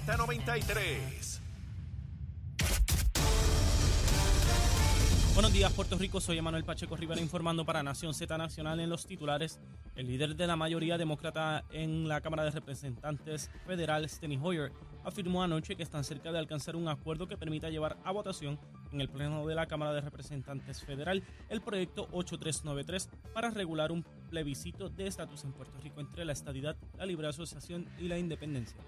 Z93. Buenos días, Puerto Rico. Soy Emanuel Pacheco Rivera informando para Nación Z Nacional en los titulares. El líder de la mayoría demócrata en la Cámara de Representantes Federal, Steny Hoyer, afirmó anoche que están cerca de alcanzar un acuerdo que permita llevar a votación en el Pleno de la Cámara de Representantes Federal el proyecto 8393 para regular un plebiscito de estatus en Puerto Rico entre la estadidad, la libre asociación y la independencia.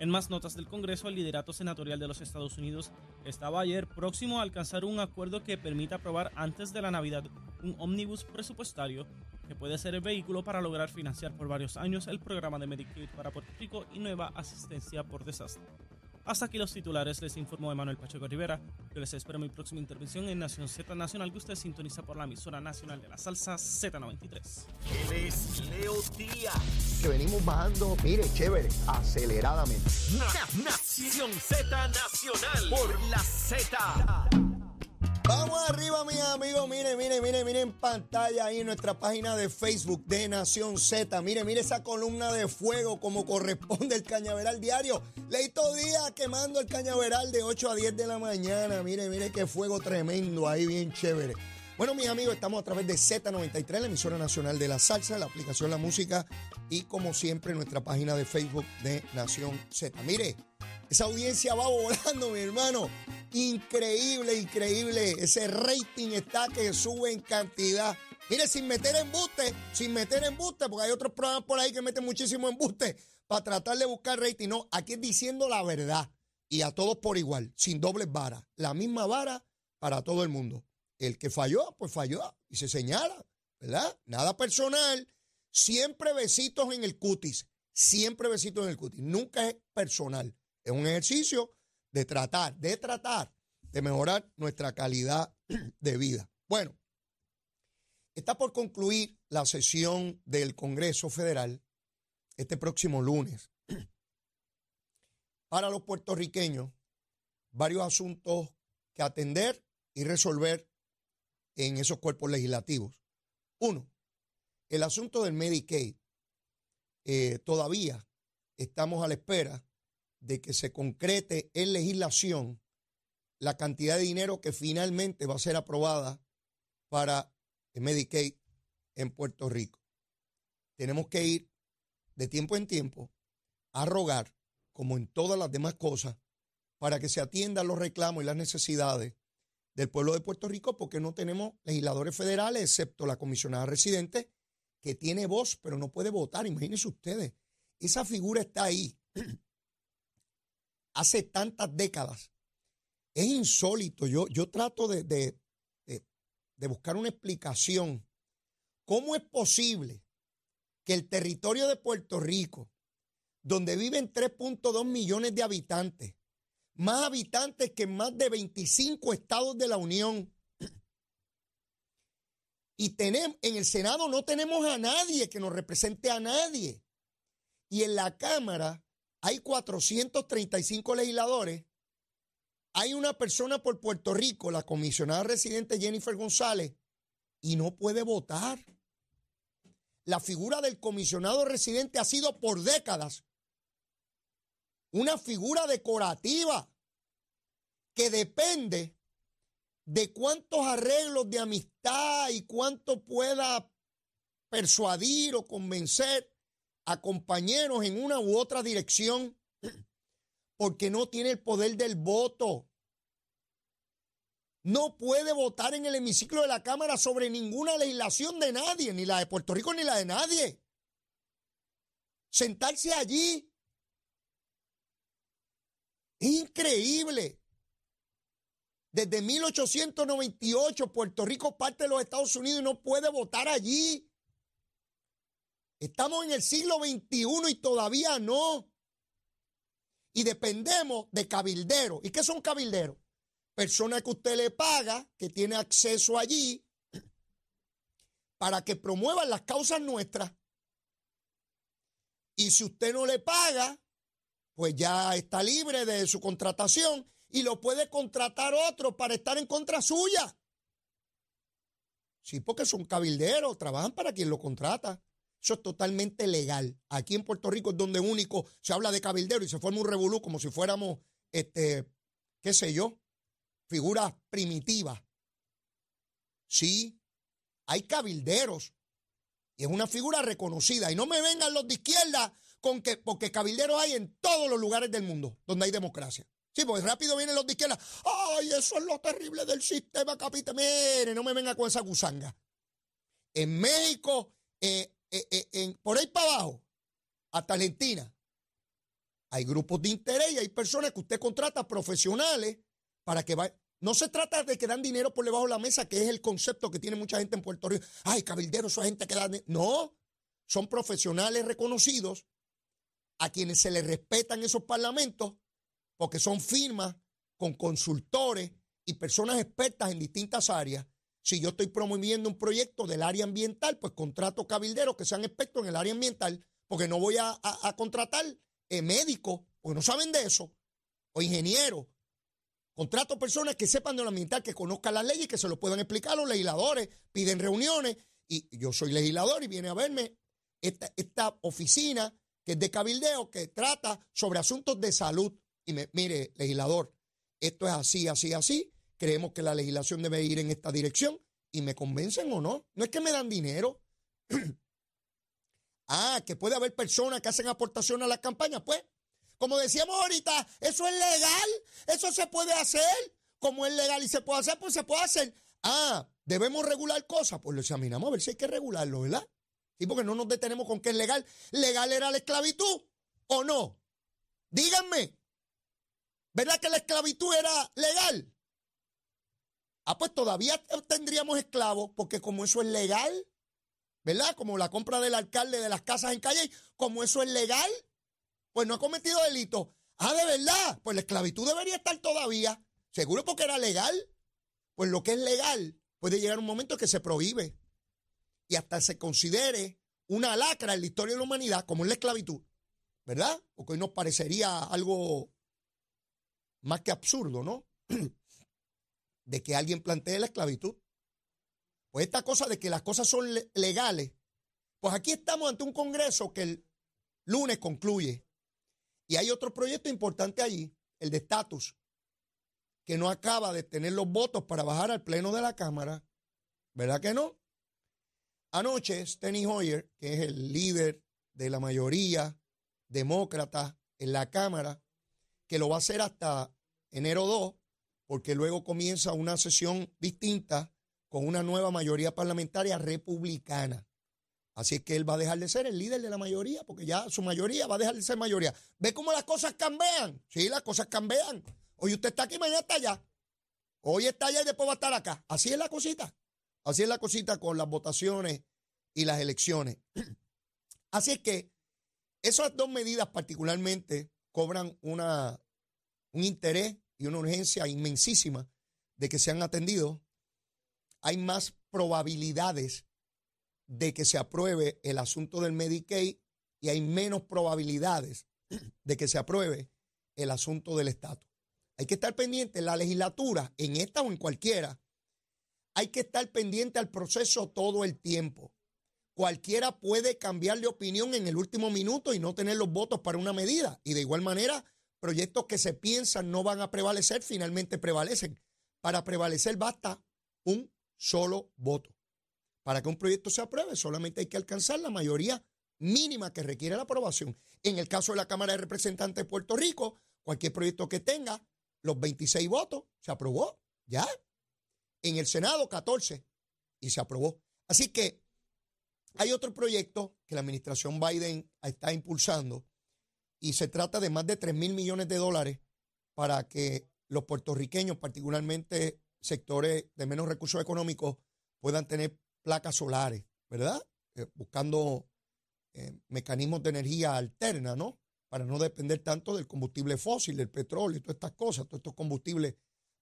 En más notas del Congreso, el liderato senatorial de los Estados Unidos estaba ayer próximo a alcanzar un acuerdo que permita aprobar antes de la Navidad un ómnibus presupuestario que puede ser el vehículo para lograr financiar por varios años el programa de Medicaid para Puerto Rico y nueva asistencia por desastre. Hasta aquí los titulares, les informó Emanuel Pacheco Rivera. Yo les espero mi próxima intervención en Nación Z Nacional que usted sintoniza por la emisora nacional de la salsa Z93. Él es Leo Díaz. que venimos bajando, mire, chévere, aceleradamente. Na- Nación Z Nacional por la Z. Vamos arriba, mis amigos. Mire, mire, mire, mire en pantalla ahí nuestra página de Facebook de Nación Z. Mire, mire esa columna de fuego como corresponde el Cañaveral Diario. Leito Díaz quemando el Cañaveral de 8 a 10 de la mañana. Mire, mire qué fuego tremendo ahí, bien chévere. Bueno, mis amigos, estamos a través de Z93, la emisora nacional de la salsa, la aplicación La Música y como siempre nuestra página de Facebook de Nación Z. Mire, esa audiencia va volando, mi hermano. Increíble, increíble. Ese rating está que sube en cantidad. Mire, sin meter embuste, sin meter embuste, porque hay otros programas por ahí que meten muchísimo embuste para tratar de buscar rating. No, aquí es diciendo la verdad. Y a todos por igual, sin dobles varas. La misma vara para todo el mundo. El que falló, pues falló. Y se señala, ¿verdad? Nada personal. Siempre besitos en el cutis. Siempre besitos en el cutis. Nunca es personal. Es un ejercicio de tratar, de tratar de mejorar nuestra calidad de vida. Bueno, está por concluir la sesión del Congreso Federal este próximo lunes. Para los puertorriqueños, varios asuntos que atender y resolver en esos cuerpos legislativos. Uno, el asunto del Medicaid. Eh, todavía estamos a la espera de que se concrete en legislación la cantidad de dinero que finalmente va a ser aprobada para el Medicaid en Puerto Rico. Tenemos que ir de tiempo en tiempo a rogar, como en todas las demás cosas, para que se atiendan los reclamos y las necesidades del pueblo de Puerto Rico, porque no tenemos legisladores federales, excepto la comisionada residente, que tiene voz, pero no puede votar. Imagínense ustedes, esa figura está ahí hace tantas décadas. Es insólito. Yo, yo trato de, de, buscar una explicación. ¿Cómo es posible que el territorio de Puerto Rico, donde viven 3.2 millones de habitantes, más habitantes que en más de 25 estados de la Unión, y tenemos, en el Senado no tenemos a nadie que nos represente a nadie. Y en la Cámara hay 435 legisladores. Hay una persona por Puerto Rico, la comisionada residente Jennifer González, y no puede votar. La figura del comisionado residente ha sido por décadas una figura decorativa que depende de cuántos arreglos de amistad y cuánto pueda persuadir o convencer a compañeros en una u otra dirección, porque no tiene el poder del voto. No puede votar en el hemiciclo de la Cámara sobre ninguna legislación de nadie, ni la de Puerto Rico ni la de nadie. Sentarse allí. Increíble. Desde 1898 Puerto Rico parte de los Estados Unidos y no puede votar allí. Estamos en el siglo XXI y todavía no. Y dependemos de cabilderos. ¿Y qué son cabilderos? Personas que usted le paga, que tiene acceso allí, para que promuevan las causas nuestras. Y si usted no le paga, pues ya está libre de su contratación y lo puede contratar otro para estar en contra suya. Sí, porque son cabilderos, trabajan para quien lo contrata. Eso es totalmente legal. Aquí en Puerto Rico es donde único se habla de cabildero y se forma un revolú como si fuéramos, este, qué sé yo, figuras primitivas. Sí, hay cabilderos y es una figura reconocida. Y no me vengan los de izquierda con que, porque cabilderos hay en todos los lugares del mundo donde hay democracia. Sí, porque rápido vienen los de izquierda. Ay, eso es lo terrible del sistema capital. Mire, no me venga con esa gusanga. En México, eh, eh, eh, por ahí para abajo, hasta Argentina, hay grupos de interés y hay personas que usted contrata profesionales para que vayan. No se trata de que dan dinero por debajo de la mesa, que es el concepto que tiene mucha gente en Puerto Rico. Ay, cabildero, esa gente que da. No, son profesionales reconocidos a quienes se les respetan esos parlamentos porque son firmas con consultores y personas expertas en distintas áreas si yo estoy promoviendo un proyecto del área ambiental, pues contrato cabilderos que sean expertos en el área ambiental, porque no voy a, contratar eh, médicos, porque no saben de eso, o ingenieros. Contrato personas que sepan de lo ambiental, que conozcan las leyes, que se lo puedan explicar. Los legisladores piden reuniones y yo soy legislador y viene a verme esta, esta oficina que es de cabildeo, que trata sobre asuntos de salud. Y me, mire, legislador, esto es así, así, así creemos que la legislación debe ir en esta dirección y me convencen o no. No es que me dan dinero. ah, que puede haber personas que hacen aportación a la campaña. Pues, como decíamos ahorita, eso es legal, eso se puede hacer. Como es legal y se puede hacer, pues se puede hacer. Ah, debemos regular cosas, pues lo examinamos a ver si hay que regularlo, ¿verdad? Sí, porque no nos detenemos con que es legal. ¿Legal era la esclavitud o no? Díganme, ¿verdad que la esclavitud era legal? Ah, pues todavía tendríamos esclavos, porque como eso es legal, ¿verdad? Como la compra del alcalde de las casas en calle, como eso es legal, pues no ha cometido delito. Ah, de verdad, pues la esclavitud debería estar todavía, seguro porque era legal. Pues lo que es legal puede llegar un momento que se prohíbe y hasta se considere una lacra en la historia de la humanidad, como es la esclavitud, ¿verdad? Porque hoy nos parecería algo más que absurdo, ¿no? de que alguien plantee la esclavitud. Pues esta cosa de que las cosas son legales, pues aquí estamos ante un Congreso que el lunes concluye. Y hay otro proyecto importante allí, el de estatus, que no acaba de tener los votos para bajar al Pleno de la Cámara. ¿Verdad que no? Anoche, Steny Hoyer, que es el líder de la mayoría demócrata en la Cámara, que lo va a hacer hasta enero 2, porque luego comienza una sesión distinta con una nueva mayoría parlamentaria republicana. Así es que él va a dejar de ser el líder de la mayoría, porque ya su mayoría va a dejar de ser mayoría. ¿Ve cómo las cosas cambian? Sí, las cosas cambian. Hoy usted está aquí, mañana está allá. Hoy está allá y después va a estar acá. Así es la cosita. Así es la cosita con las votaciones y las elecciones. Así es que esas dos medidas particularmente cobran una, un interés y una urgencia inmensísima de que sean atendidos, hay más probabilidades de que se apruebe el asunto del Medicaid y hay menos probabilidades de que se apruebe el asunto del estatus. Hay que estar pendiente en la legislatura, en esta o en cualquiera. Hay que estar pendiente al proceso todo el tiempo. Cualquiera puede cambiar de opinión en el último minuto y no tener los votos para una medida. Y de igual manera, proyectos que se piensan no van a prevalecer, finalmente prevalecen. Para prevalecer basta un solo voto. Para que un proyecto se apruebe, solamente hay que alcanzar la mayoría mínima que requiere la aprobación. En el caso de la Cámara de Representantes de Puerto Rico, cualquier proyecto que tenga los 26 votos, se aprobó, ya. En el Senado, 14, y se aprobó. Así que hay otro proyecto que la administración Biden está impulsando, y se trata de más de 3 mil millones de dólares para que los puertorriqueños, particularmente sectores de menos recursos económicos, puedan tener placas solares, ¿verdad? Eh, buscando eh, mecanismos de energía alterna, ¿no? Para no depender tanto del combustible fósil, del petróleo y todas estas cosas, todos estos combustibles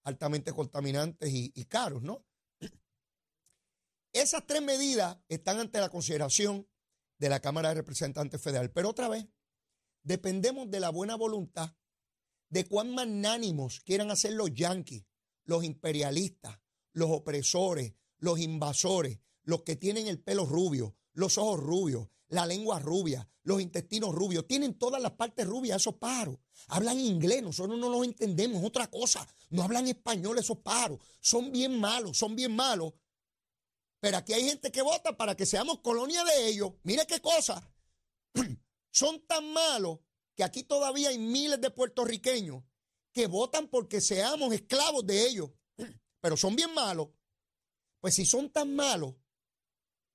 altamente contaminantes y, y caros, ¿no? Esas tres medidas están ante la consideración de la Cámara de Representantes Federal. Pero otra vez, dependemos de la buena voluntad, de cuán magnánimos quieran hacer los yanquis, los imperialistas, los opresores, los invasores, los que tienen el pelo rubio, los ojos rubios, la lengua rubia, los intestinos rubios, tienen todas las partes rubias esos pájaros. Hablan inglés, nosotros no los entendemos, otra cosa. No hablan español esos pájaros. Son bien malos, son bien malos. Pero aquí hay gente que vota para que seamos colonia de ellos. Mire qué cosa. son tan malos que aquí todavía hay miles de puertorriqueños que votan porque seamos esclavos de ellos. Pero son bien malos. Pues si son tan malos,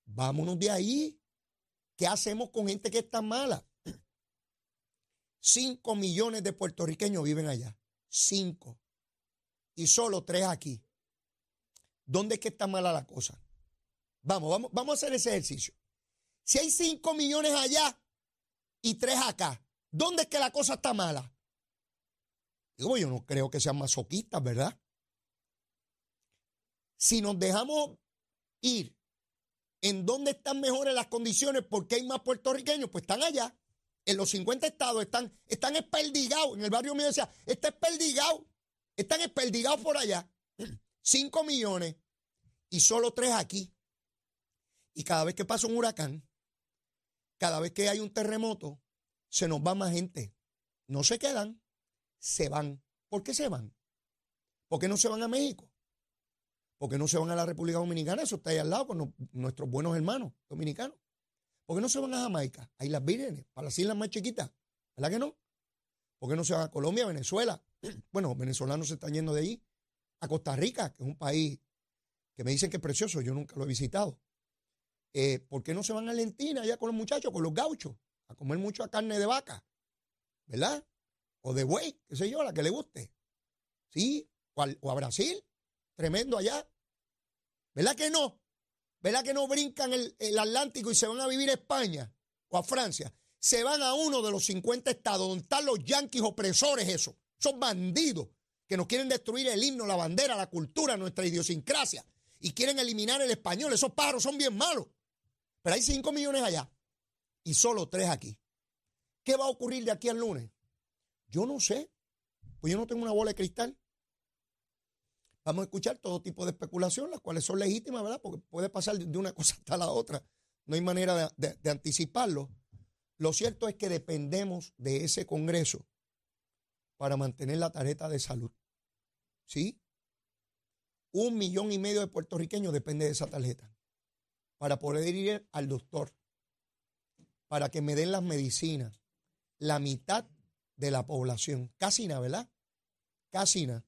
vámonos de ahí. ¿Qué hacemos con gente que es tan mala? Cinco millones de puertorriqueños viven allá. Cinco. Y solo tres aquí. ¿Dónde es que está mala la cosa? Vamos, vamos, vamos a hacer ese ejercicio. Si hay cinco millones allá y tres acá, ¿dónde es que la cosa está mala? Digo, yo no creo que sean masoquistas, ¿verdad? Si nos dejamos ir en dónde están mejores las condiciones, porque hay más puertorriqueños, pues están allá. En los 50 estados están, están esperdigados. En el barrio mío decía, está esperdigado. Están esperdigados por allá. 5 millones y solo tres aquí. Y cada vez que pasa un huracán, cada vez que hay un terremoto, se nos va más gente. No se quedan, se van. ¿Por qué se van? ¿Por qué no se van a México? ¿Por qué no se van a la República Dominicana? Eso está ahí al lado con nuestros buenos hermanos dominicanos. ¿Por qué no se van a Jamaica, a Islas Vírgenes, para las islas más chiquitas? ¿Verdad que no? ¿Por qué no se van a Colombia, Venezuela? Bueno, venezolanos se están yendo de ahí. A Costa Rica, que es un país que me dicen que es precioso, yo nunca lo he visitado. Eh, ¿Por qué no se van a Argentina allá con los muchachos, con los gauchos, a comer mucha carne de vaca? ¿Verdad? O de buey, qué sé yo, la que le guste. ¿Sí? o a Brasil, Tremendo allá. ¿Verdad que no? ¿Verdad que no brincan el, Atlántico y se van a vivir a España o a Francia? Se van a uno de los 50 estados donde están los yanquis opresores, eso. Son bandidos que nos quieren destruir el himno, la bandera, la cultura, nuestra idiosincrasia. Y quieren eliminar el español. Esos pájaros son bien malos. Pero hay 5 millones allá y solo 3 aquí. ¿Qué va a ocurrir de aquí al lunes? Yo no sé. Pues yo no tengo una bola de cristal. Vamos a escuchar todo tipo de especulación, las cuales son legítimas, ¿verdad? Porque puede pasar de una cosa hasta la otra. No hay manera de, anticiparlo. Lo cierto es que dependemos de ese Congreso para mantener la tarjeta de salud. ¿Sí? Un millón y medio de puertorriqueños depende de esa tarjeta para poder ir al doctor, para que me den las medicinas. La mitad de la población. Casi nada, ¿verdad? Casi nada.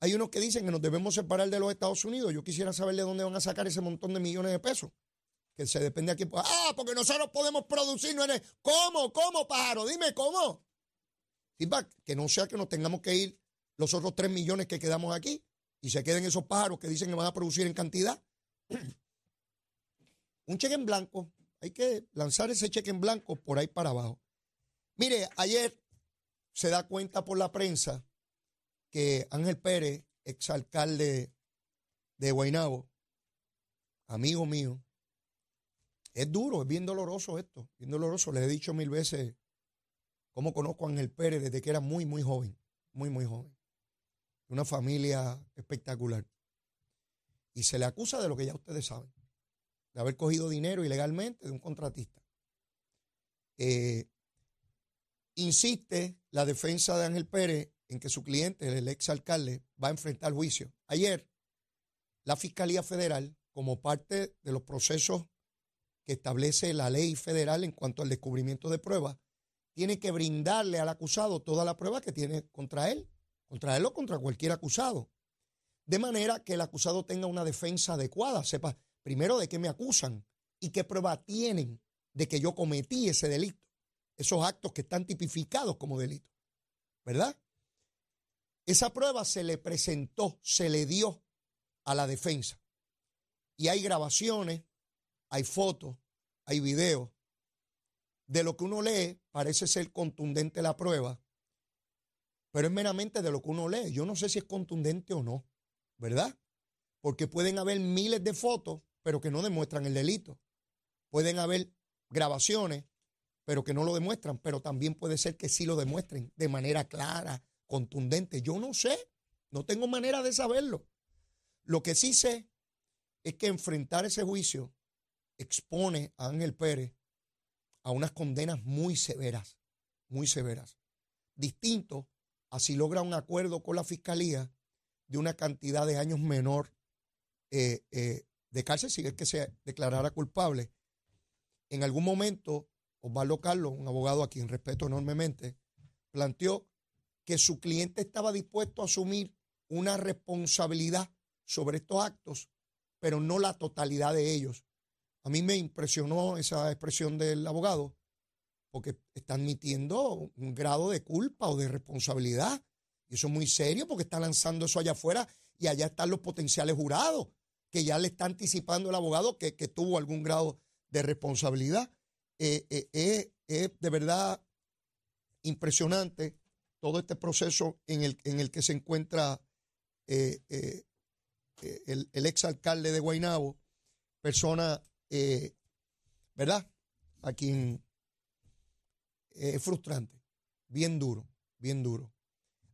Hay unos que dicen que nos debemos separar de los Estados Unidos. Yo quisiera saber de dónde van a sacar ese montón de millones de pesos. Que se depende aquí. Ah, porque nosotros podemos producir. No. ¿Cómo? ¿Cómo, pájaro? Dime, ¿cómo? que no sea que nos tengamos que ir los otros tres millones que quedamos aquí y se queden esos pájaros que dicen que van a producir en cantidad. Un cheque en blanco. Hay que lanzar ese cheque en blanco por ahí para abajo. Mire, ayer se da cuenta por la prensa que Ángel Pérez, exalcalde de Guaynabo, amigo mío, es duro, es bien doloroso esto, bien doloroso. Les he dicho mil veces cómo conozco a Ángel Pérez desde que era muy, muy joven, muy, muy joven. Una familia espectacular. Y se le acusa de lo que ya ustedes saben, de haber cogido dinero ilegalmente de un contratista. Eh, insiste la defensa de Ángel Pérez en que su cliente, el ex alcalde, va a enfrentar juicio. Ayer, la Fiscalía Federal, como parte de los procesos que establece la ley federal en cuanto al descubrimiento de pruebas, tiene que brindarle al acusado toda la prueba que tiene contra él, contra él o contra cualquier acusado. De manera que el acusado tenga una defensa adecuada, sepa primero de qué me acusan y qué prueba tienen de que yo cometí ese delito, esos actos que están tipificados como delito, ¿verdad? Esa prueba se le presentó, se le dio a la defensa. Y hay grabaciones, hay fotos, hay videos. De lo que uno lee, parece ser contundente la prueba, pero es meramente de lo que uno lee. Yo no sé si es contundente o no, ¿verdad? Porque pueden haber miles de fotos, pero que no demuestran el delito. Pueden haber grabaciones, pero que no lo demuestran, pero también puede ser que sí lo demuestren de manera clara, contundente. Yo no sé, no tengo manera de saberlo. Lo que sí sé es que enfrentar ese juicio expone a Ángel Pérez a unas condenas muy severas, muy severas. Distinto, así logra un acuerdo con la fiscalía de una cantidad de años menor eh, eh, de cárcel si es que se declarara culpable. En algún momento, Osvaldo Carlos, un abogado a quien respeto enormemente, planteó que su cliente estaba dispuesto a asumir una responsabilidad sobre estos actos, pero no la totalidad de ellos. A mí me impresionó esa expresión del abogado, porque está admitiendo un grado de culpa o de responsabilidad. Y eso es muy serio porque está lanzando eso allá afuera y allá están los potenciales jurados, que ya le está anticipando el abogado que, tuvo algún grado de responsabilidad. Eh, eh, eh, es de verdad impresionante todo este proceso en el, en el que se encuentra el, el exalcalde de Guaynabo, persona eh, ¿verdad? A quien eh, es frustrante, bien duro, bien duro.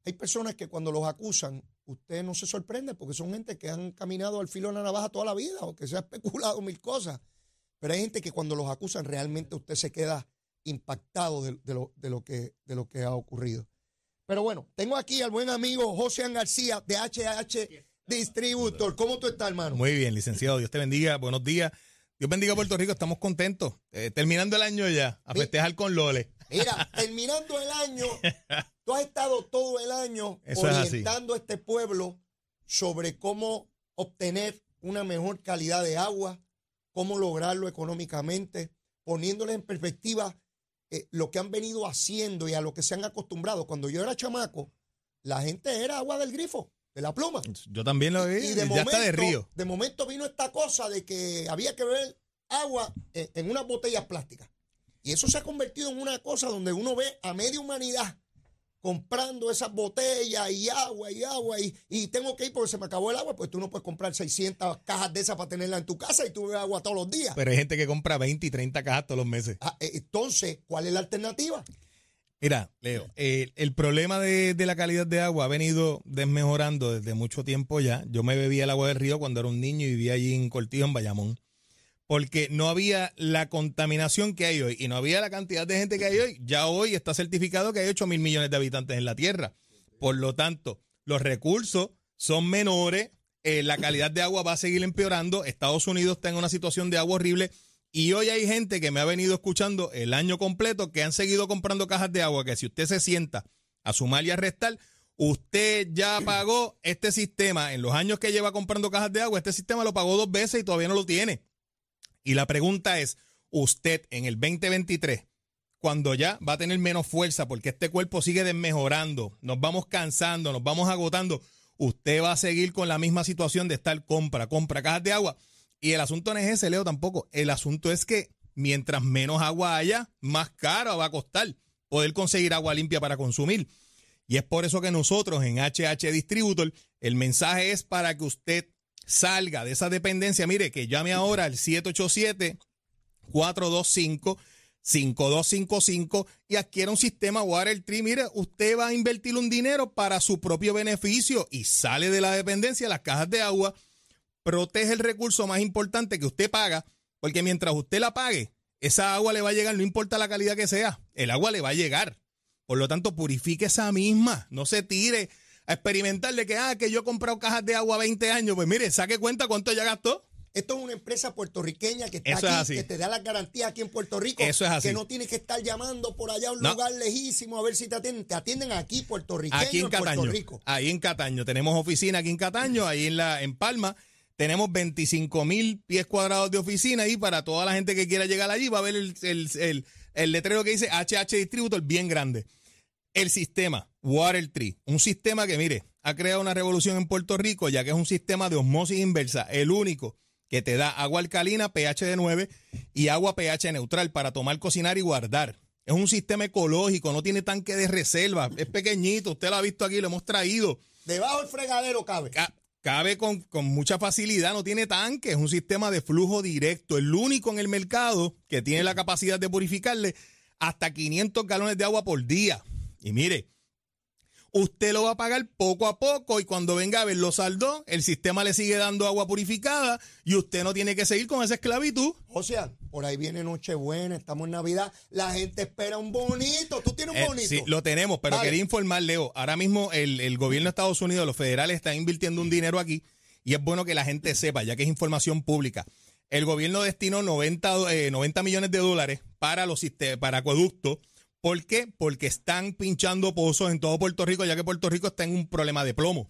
Hay personas que cuando los acusan, usted no se sorprende porque son gente que han caminado al filo de la navaja toda la vida o que se ha especulado mil cosas. Pero hay gente que cuando los acusan realmente usted se queda impactado de, lo, de, lo, que, de lo que ha ocurrido. Pero bueno, tengo aquí al buen amigo José García de HH Distributor. ¿Cómo tú estás, hermano? Muy bien, licenciado. Dios te bendiga. Buenos días. Dios bendiga a Puerto Rico, estamos contentos. Eh, terminando el año ya, a festejar con Lole. Mira, terminando el año, tú has estado todo el año orientando a este pueblo sobre cómo obtener una mejor calidad de agua, cómo lograrlo económicamente, poniéndole en perspectiva eh, lo que han venido haciendo y a lo que se han acostumbrado. Cuando yo era chamaco, la gente era agua del grifo de la pluma. Yo también lo vi, y de momento, de río. De momento vino esta cosa de que había que beber agua en, unas botellas plásticas. Y eso se ha convertido en una cosa donde uno ve a media humanidad comprando esas botellas y agua y agua y, y, tengo que ir porque se me acabó el agua, pues tú no puedes comprar 600 cajas de esas para tenerla en tu casa y tú bebes agua todos los días. Pero hay gente que compra 20 y 30 cajas todos los meses. Ah, eh, entonces, ¿cuál es la alternativa? Mira, Leo, el problema de, la calidad de agua ha venido desmejorando desde mucho tiempo ya. Yo me bebía el agua del río cuando era un niño y vivía allí en Cortijo, en Bayamón, porque no había la contaminación que hay hoy y no había la cantidad de gente que hay hoy. Ya hoy está certificado que hay 8 mil millones de habitantes en la Tierra. Por lo tanto, los recursos son menores, eh, la calidad de agua va a seguir empeorando. Estados Unidos está en una situación de agua horrible y hoy hay gente que me ha venido escuchando el año completo que han seguido comprando cajas de agua, que si usted se sienta a sumar y a restar, usted ya pagó este sistema, en los años que lleva comprando cajas de agua, este sistema lo pagó dos veces y todavía no lo tiene. Y la pregunta es, usted en el 2023, cuando ya va a tener menos fuerza porque este cuerpo sigue desmejorando, nos vamos cansando, nos vamos agotando, usted va a seguir con la misma situación de estar compra, compra cajas de agua. Y el asunto no es ese, Leo, tampoco. El asunto es que mientras menos agua haya, más caro va a costar poder conseguir agua limpia para consumir. Y es por eso que nosotros en HH Distributor, el mensaje es para que usted salga de esa dependencia. Mire, que llame ahora al 787-425-5255 y adquiera un sistema Water Tree. Mire, usted va a invertir un dinero para su propio beneficio y sale de la dependencia de las cajas de agua protege el recurso más importante que usted paga, porque mientras usted la pague, esa agua le va a llegar, no importa la calidad que sea, el agua le va a llegar. Por lo tanto, purifique esa misma, no se tire a experimentar de que, ah, que yo he comprado cajas de agua 20 años, pues mire, saque cuenta cuánto ya gastó. Esto es una empresa puertorriqueña que está aquí, que te da las garantías aquí en Puerto Rico. Eso es así. Que no tienes que estar llamando por allá a un lugar lejísimo a ver si te atienden. Te atienden aquí, puertorriqueño, aquí en, Cataño. Rico. Ahí en Cataño. Tenemos oficina aquí en Cataño, ahí en, la, en Palma. Tenemos 25 mil pies cuadrados de oficina y para toda la gente que quiera llegar allí va a ver el, letrero que dice HH Distributor bien grande. El sistema Water Tree, un sistema que, mire, ha creado una revolución en Puerto Rico, ya que es un sistema de osmosis inversa, el único que te da agua alcalina pH de 9 y agua pH neutral para tomar, cocinar y guardar. Es un sistema ecológico, no tiene tanque de reserva, es pequeñito, usted lo ha visto aquí, lo hemos traído. Debajo del fregadero cabe cabe con, mucha facilidad, no tiene tanque, es un sistema de flujo directo, el único en el mercado que tiene la capacidad de purificarle hasta 500 galones de agua por día. Y mire, usted lo va a pagar poco a poco y cuando venga a ver los saldos, el sistema le sigue dando agua purificada y usted no tiene que seguir con esa esclavitud. O sea, por ahí viene Nochebuena, estamos en Navidad, la gente espera un bonito. ¿Tú tienes un Eh, bonito? sí, lo tenemos, pero quería informar, Leo. Ahora mismo el, el gobierno de Estados Unidos, los federales, están invirtiendo un dinero aquí y es bueno que la gente sepa, ya que es información pública. El gobierno destinó 90, do- eh, 90 millones de dólares para los para acueductos. ¿Por qué? Porque están pinchando pozos en todo Puerto Rico, ya que Puerto Rico está en un problema de plomo.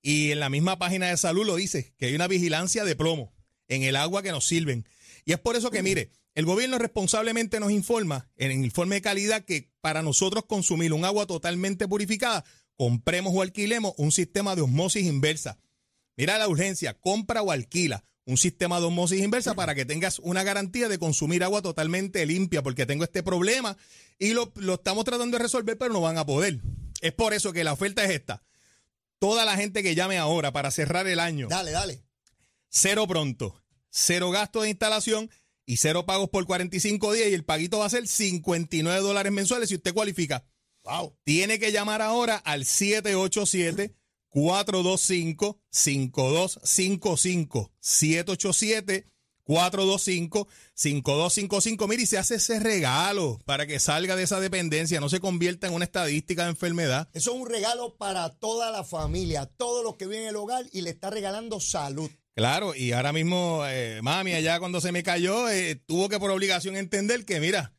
Y en la misma página de salud lo dice, que hay una vigilancia de plomo en el agua que nos sirven. Y es por eso que, mire, el gobierno responsablemente nos informa en el informe de calidad que para nosotros consumir un agua totalmente purificada, compremos o alquilemos un sistema de osmosis inversa. Mira la urgencia, compra o alquila un sistema de osmosis inversa para que tengas una garantía de consumir agua totalmente limpia, porque tengo este problema y lo, lo estamos tratando de resolver, pero no van a poder. Es por eso que la oferta es esta. Toda la gente que llame ahora para cerrar el año, Dale, dale. cero pronto, cero gasto de instalación y cero pagos por 45 días y el paguito va a ser 59 dólares mensuales si usted cualifica. Wow. Tiene que llamar ahora al 787-425-5255. 787-425-5255. Mire, y se hace ese regalo para que salga de esa dependencia, no se convierta en una estadística de enfermedad. Eso es un regalo para toda la familia, todos los que viven en el hogar y le está regalando salud. Claro, y ahora mismo, eh, mami, allá cuando se me cayó, eh, tuvo que por obligación entender que, mira,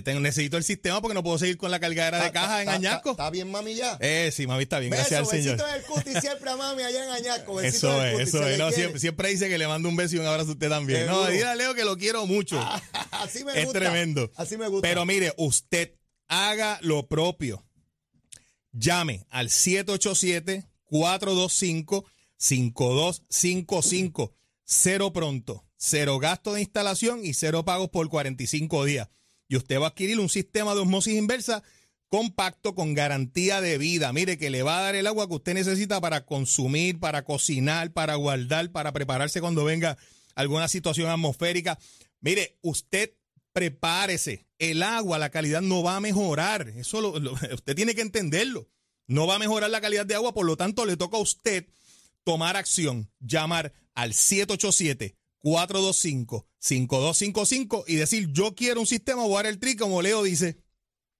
necesito el sistema porque no puedo seguir con la cargadera de Está- caja en está- Añasco. Está, bien, mami, ya. Eh, sí, mami, está bien, gracias al Señor. besito en el cuti siempre a mami allá en Añasco. besito Eso en el es, cuti, eso es. No, siempre, siempre dice que le mando un beso y un abrazo a usted también. No, Seguro. dile a Leo que lo quiero mucho. Así me es gusta. tremendo. Así me gusta. Pero mire, usted haga lo propio. Llame al 787-425-5255. Cero pronto, cero gasto de instalación y cero pagos por 45 días. Y usted va a adquirir un sistema de osmosis inversa compacto con garantía de vida. Mire que le va a dar el agua que usted necesita para consumir, para cocinar, para guardar, para prepararse cuando venga alguna situación atmosférica. Mire, usted prepárese. El agua, la calidad no va a mejorar. Eso lo- usted tiene que entenderlo. No va a mejorar la calidad de agua, por lo tanto le toca a usted tomar acción, llamar al 787-425-5255 y decir, yo quiero un sistema Water el Tri, como Leo dice.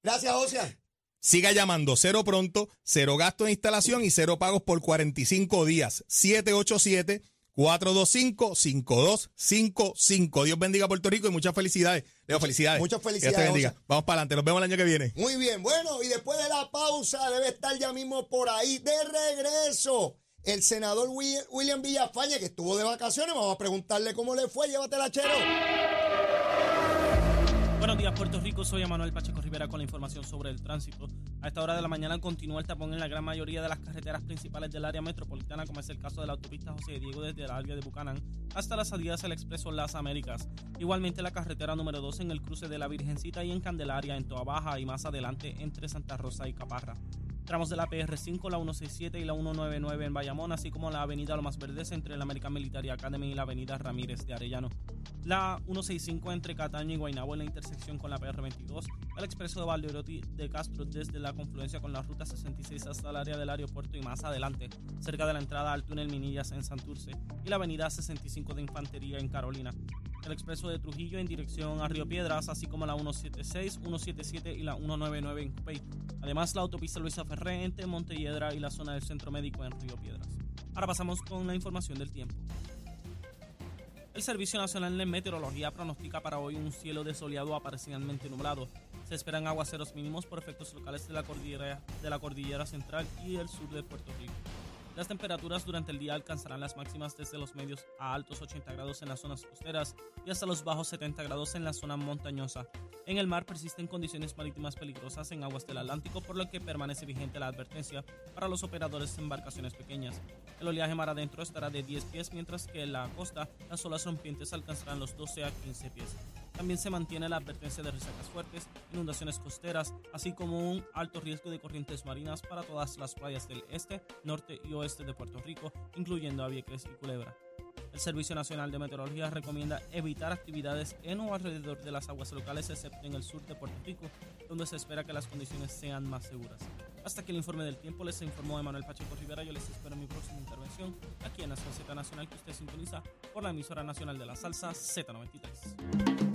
Gracias, Ocean. Siga llamando cero pronto, cero gasto de instalación y cero pagos por 45 días. 787-425-5255. Dios bendiga a Puerto Rico y muchas felicidades. Leo, felicidades. muchas Dios te felicidades, bendiga. Vamos para adelante. Nos vemos el año que viene. Muy bien, bueno, y después de la pausa debe estar ya mismo por ahí de regreso el senador Wi- William Villafaña, que estuvo de vacaciones. Vamos a preguntarle cómo le fue. Llévatela, chero. Buenos días, Puerto Rico. Soy Manuel Pacheco Rivera con la información sobre el tránsito. A esta hora de la mañana continúa el tapón en la gran mayoría de las carreteras principales del área metropolitana, como es el caso de la autopista José Diego desde el área de Bucanán hasta las salidas al expreso Las Américas. Igualmente la carretera número 2 en el cruce de la Virgencita y en Candelaria, en Toa Baja y más adelante entre Santa Rosa y Caparra. Tramos de la PR5, la 167 y la 199 en Bayamón, así como la avenida Lomas Verdes entre la American Military Academy y la avenida Ramírez de Arellano. La 165 entre Cataño y Guaynabo en la intersección con la PR22, el expreso de Valdeoroti de Castro desde la confluencia con la ruta 66 hasta el área del aeropuerto y más adelante, cerca de la entrada al túnel Minillas en Santurce y la avenida 65 de Infantería en Carolina. El expreso de Trujillo en dirección a Río Piedras, así como la 176, 177 y la 199 en Cupey. Además, la autopista Luisa Ferré entre Montelledra y la zona del Centro Médico en Río Piedras. Ahora pasamos con la información del tiempo. El Servicio Nacional de Meteorología pronostica para hoy un cielo desoleado a nublado. Se esperan aguaceros mínimos por efectos locales de la cordillera, de la cordillera central y el sur de Puerto Rico. Las temperaturas durante el día alcanzarán las máximas desde los medios a altos 80 grados en las zonas costeras y hasta los bajos 70 grados en la zona montañosa. En el mar persisten condiciones marítimas peligrosas en aguas del Atlántico, por lo que permanece vigente la advertencia para los operadores de embarcaciones pequeñas. El oleaje mar adentro estará de 10 pies, mientras que en la costa las olas rompientes alcanzarán los 12 a 15 pies. También se mantiene la advertencia de resacas fuertes, inundaciones costeras, así como un alto riesgo de corrientes marinas para todas las playas del este, norte y oeste de Puerto Rico, incluyendo a Vieques y Culebra. El Servicio Nacional de Meteorología recomienda evitar actividades en o alrededor de las aguas locales, excepto en el sur de Puerto Rico, donde se espera que las condiciones sean más seguras. Hasta que el informe del tiempo les informó Emanuel Pacheco Rivera. Yo les espero en mi próxima intervención aquí en Nación Z Nacional que usted sintoniza por la emisora nacional de la salsa Z93.